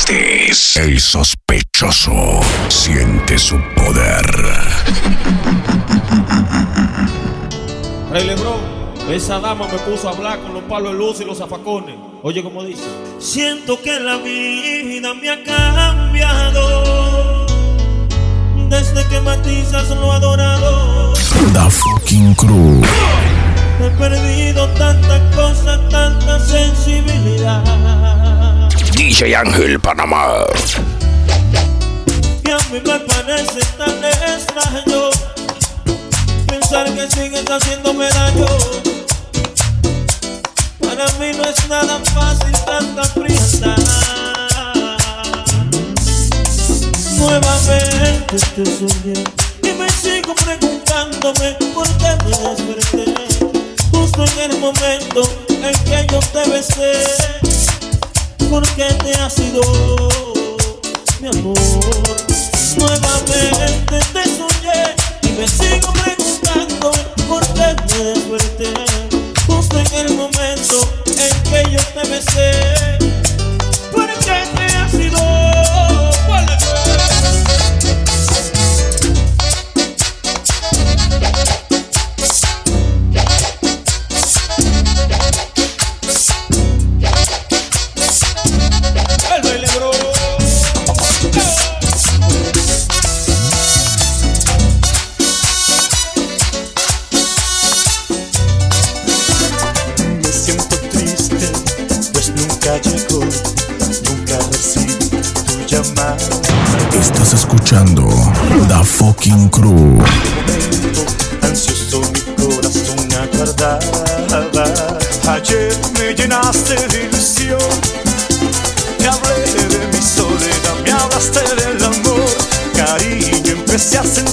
Este es el sospechoso. Siente su poder. Rey Lebron, esa dama me puso a hablar con los palos de luz y los zafacones. Oye, como dice. Siento que la vida me ha cambiado. Desde que matizas lo adorado. The fucking crew. He perdido tantas cosas, tanta sensibilidad. DJ Ángel Panamá. Y a mí me parece tan extraño pensar que sigues haciéndome daño. Para mí no es nada fácil tanta frialdad. Nuevamente te soñé y me sigo preguntándome por qué me desperté. Justo en el momento en que yo te besé, ¿por qué te has ido, mi amor? Nuevamente te soñé y me sigo preguntando por qué me desperté. Justo en el momento en que yo te besé, ¿por qué te has ido? Ayer me llenaste de ilusión, te hablé de mi soledad, me hablaste del amor, cariño, empecé a sentir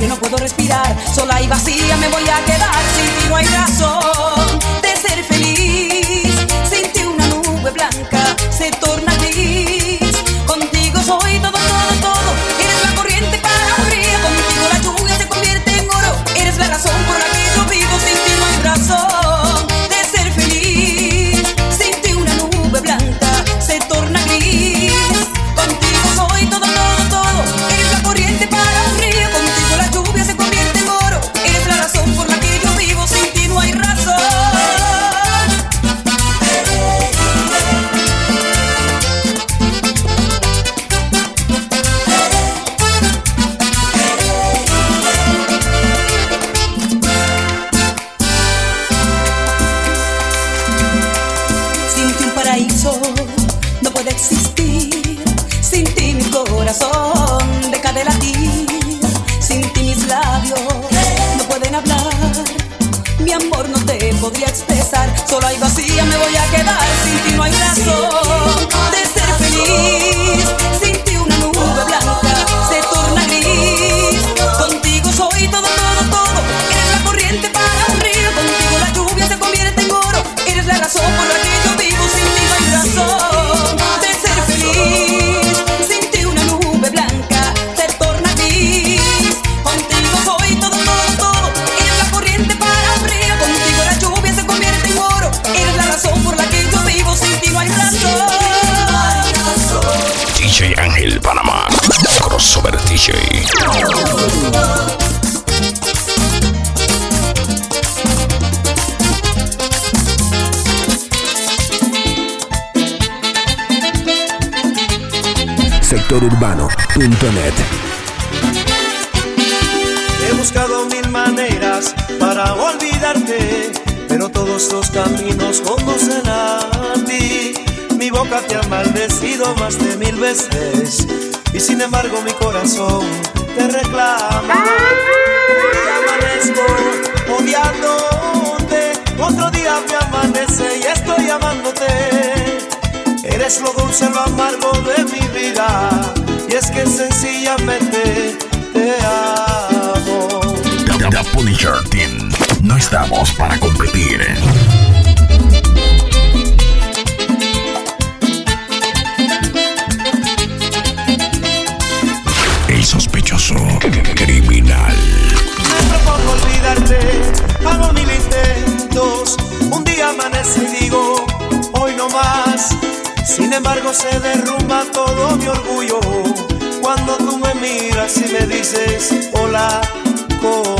aire no puedo respirar. Sola y vacía me voy a quedar. Sin ti no hay razón de ser feliz. Sin ti una nube blanca se torna Solo hay vacía, me voy a quedar. Sin ti no hay razón de ser feliz. Sin ti una nube blanca se torna gris. Contigo soy todo, todo, todo. Eres la corriente para un río. Contigo la lluvia se convierte en oro. Eres la razón por la que DJ. Sectorurbano.net He buscado mil maneras para olvidarte, pero todos los caminos conducen a ti. Mi boca te ha maldecido más de mil veces y sin embargo mi corazón te reclama. Y amanezco odiándote, otro día me amanece y estoy amándote. Eres lo dulce, lo amargo de mi vida y es que sencillamente te amo. The, the, the Punisher Team. No estamos para competir. se derrumba todo mi orgullo, cuando tú me miras y me dices hola, hola.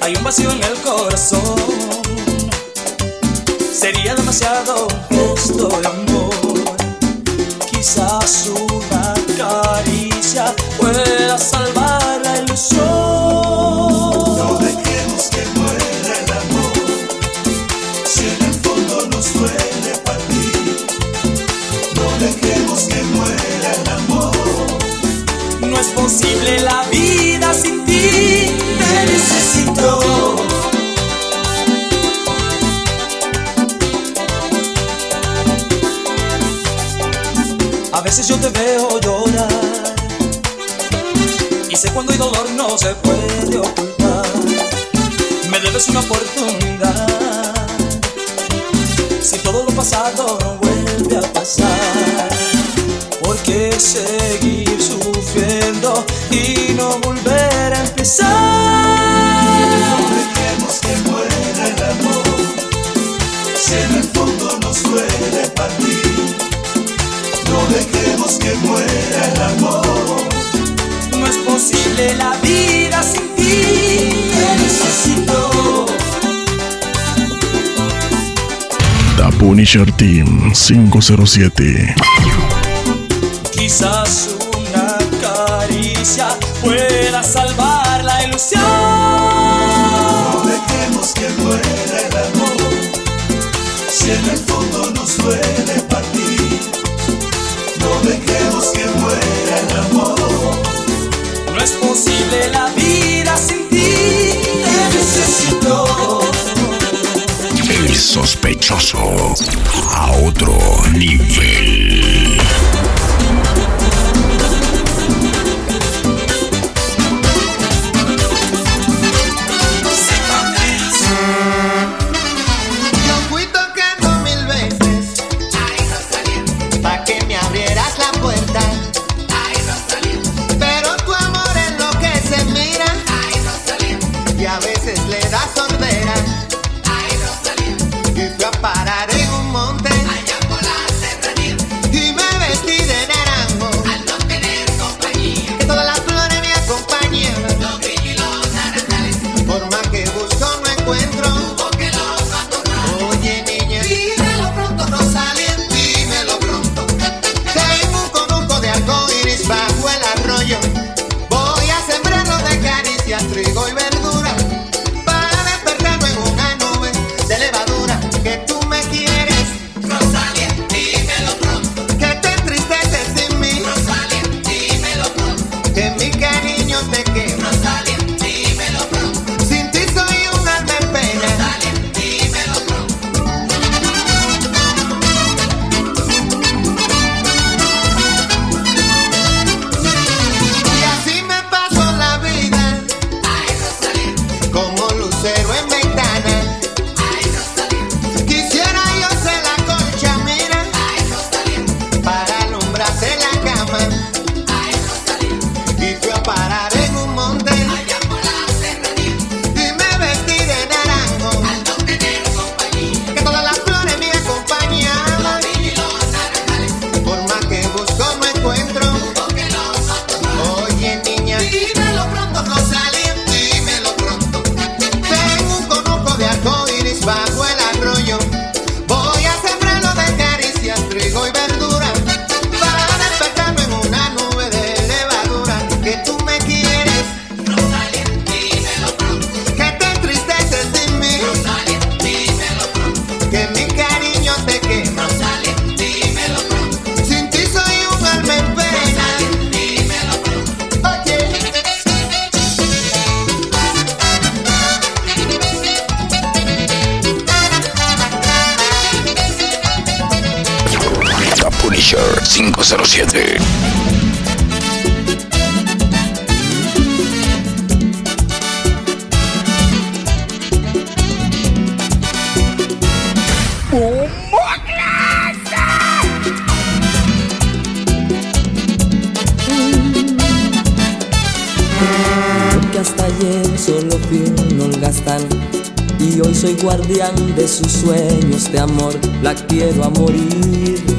hay un vacío en el corazón. Sería demasiado justo el amor, quizás una caricia pueda salvar. te veo llorar. Y sé cuando hay dolor no se puede ocultar. Me debes una oportunidad. Si todo lo pasado no vuelve a pasar, ¿por qué seguir sufriendo y no volver a empezar? No Dejemos que muera el amor, si en el fondo nos suele partir dejemos que muera el amor. No es posible la vida sin ti. Te necesito. The Punisher Team 507. Quizás es posible la vida sin ti. Te necesito. El sospechoso a otro nivel. Punisher 507. Que hasta ayer solo fui un holgastán y hoy soy guardián de sus sueños de amor, la quiero a morir.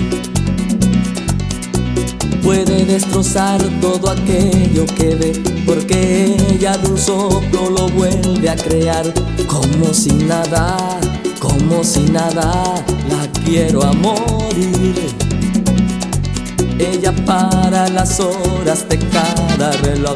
Puede destrozar todo aquello que ve, porque ella de un soplo lo vuelve a crear, como si nada, como si nada, la quiero a morir. Ella para las horas de cada reloj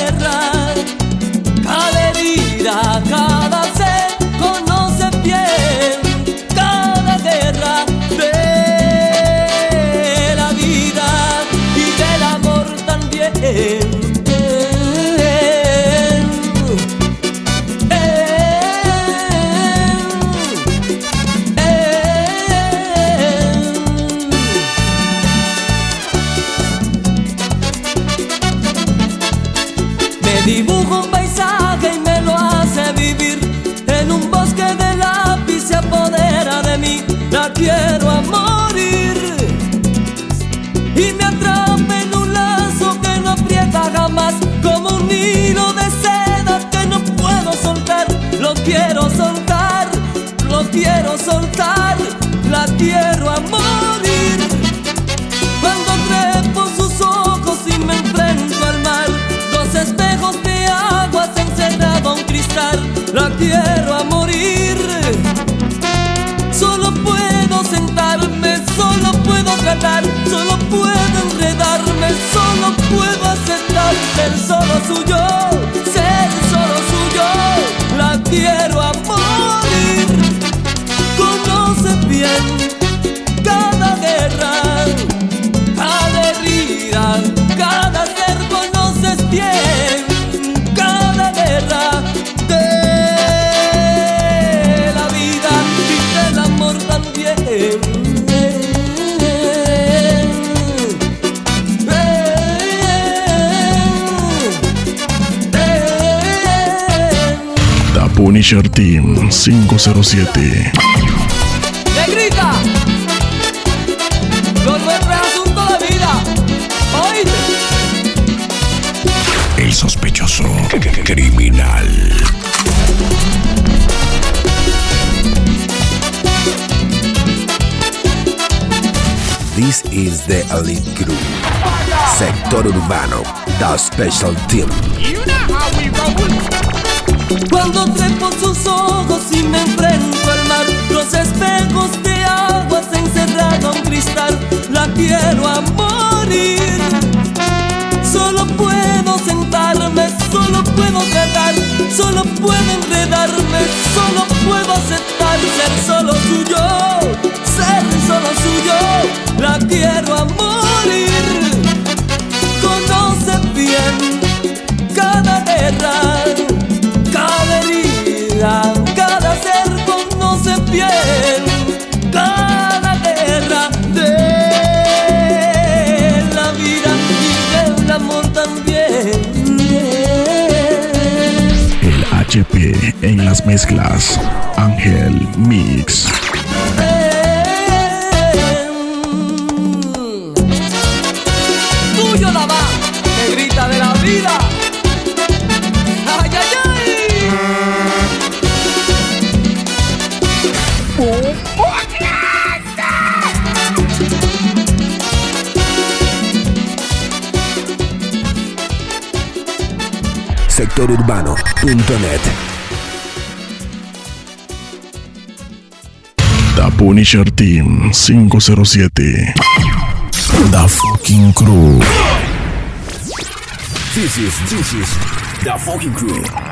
quiero soltar, lo quiero soltar La quiero a morir. Cuando trepo sus ojos y me enfrento al mar Dos espejos de agua se encerrado un cristal La quiero a morir. Solo puedo sentarme, solo puedo tratar Solo puedo enredarme, solo puedo aceptar Ser solo suyo, quiero The Punisher Team 507. ¡Negrita! Lo nuestro es asunto de vida. ¿Oíste? El sospechoso criminal. This is the Elite Group. Sector Urbano, the special team. Cuando trepo sus ojos y me enfrento al mar, los espejos de agua se encerraron en cristal, la quiero a morir. Solo puedo sentarme, solo puedo tratar, solo puedo enredarme, solo puedo aceptar HP en las mezclas. Ángel Mix. Sectorurbano.net. The Punisher Team 507. The fucking crew. This is, this is the fucking crew.